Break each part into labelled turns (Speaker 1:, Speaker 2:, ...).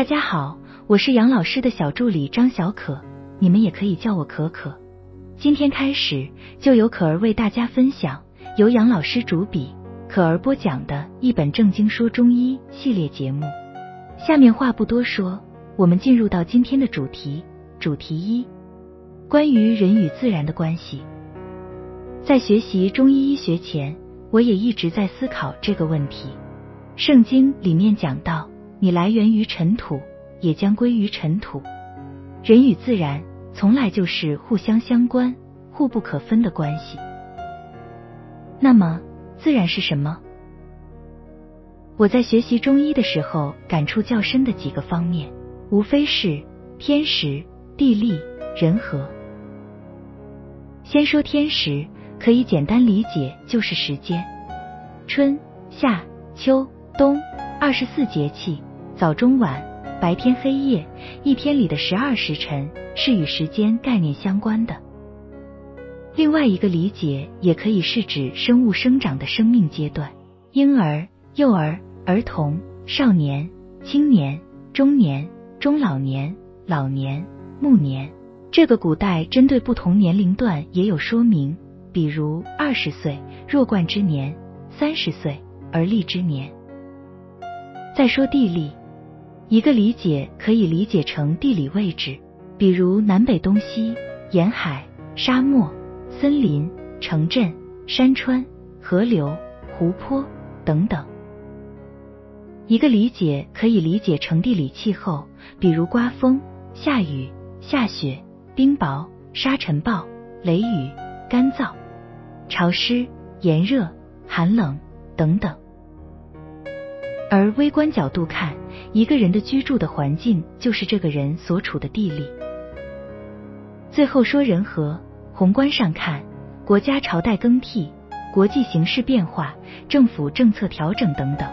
Speaker 1: 大家好，我是杨老师的小助理张小可，你们也可以叫我可可。今天开始就由可儿为大家分享由杨老师主笔、可儿播讲的一本正经说中医系列节目。下面话不多说，我们进入到今天的主题。主题一：关于人与自然的关系。在学习中医医学前，我也一直在思考这个问题。圣经里面讲到。你来源于尘土，也将归于尘土。人与自然从来就是互相相关、互不可分的关系。那么，自然是什么？我在学习中医的时候，感触较深的几个方面，无非是天时、地利、人和。先说天时，可以简单理解就是时间。春夏秋冬，二十四节气。早中晚，白天黑夜，一天里的十二时辰是与时间概念相关的。另外一个理解也可以是指生物生长的生命阶段：婴儿、幼儿、儿童、少年、青年、中年、中老年、老年、暮年。这个古代针对不同年龄段也有说明，比如二十岁弱冠之年，三十岁而立之年。再说地利。一个理解可以理解成地理位置，比如南北东西、沿海、沙漠、森林、城镇、山川、河流、湖泊等等。一个理解可以理解成地理气候，比如刮风、下雨、下雪、冰雹、沙尘暴、雷雨、干燥、潮湿、炎热、寒冷等等。而微观角度看，一个人的居住的环境就是这个人所处的地理。最后说人和，宏观上看，国家朝代更替，国际形势变化，政府政策调整等等；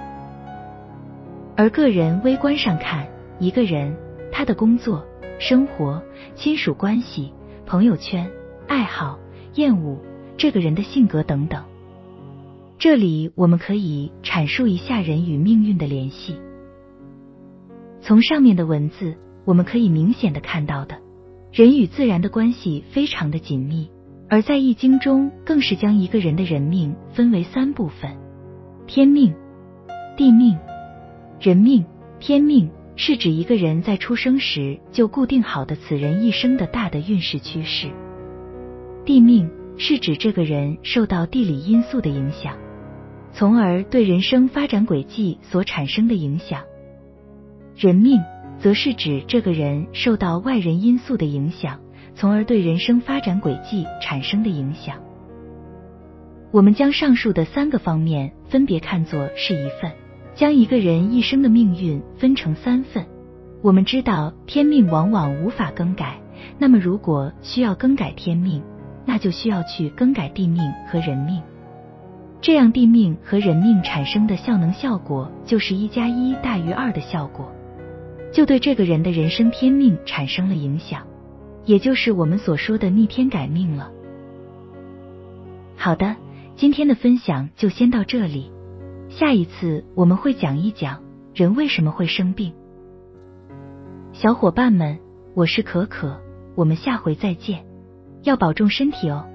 Speaker 1: 而个人微观上看，一个人他的工作、生活、亲属关系、朋友圈、爱好、厌恶，这个人的性格等等。这里我们可以阐述一下人与命运的联系。从上面的文字，我们可以明显的看到的，人与自然的关系非常的紧密，而在易经中更是将一个人的人命分为三部分：天命、地命、人命。天命是指一个人在出生时就固定好的此人一生的大的运势趋势；地命是指这个人受到地理因素的影响。从而对人生发展轨迹所产生的影响。人命则是指这个人受到外人因素的影响，从而对人生发展轨迹产生的影响。我们将上述的三个方面分别看作是一份，将一个人一生的命运分成三份。我们知道天命往往无法更改，那么如果需要更改天命，那就需要去更改地命和人命。这样地命和人命产生的效能效果，就是一加一大于二的效果，就对这个人的人生天命产生了影响，也就是我们所说的逆天改命了。好的，今天的分享就先到这里，下一次我们会讲一讲人为什么会生病。小伙伴们，我是可可，我们下回再见，要保重身体哦。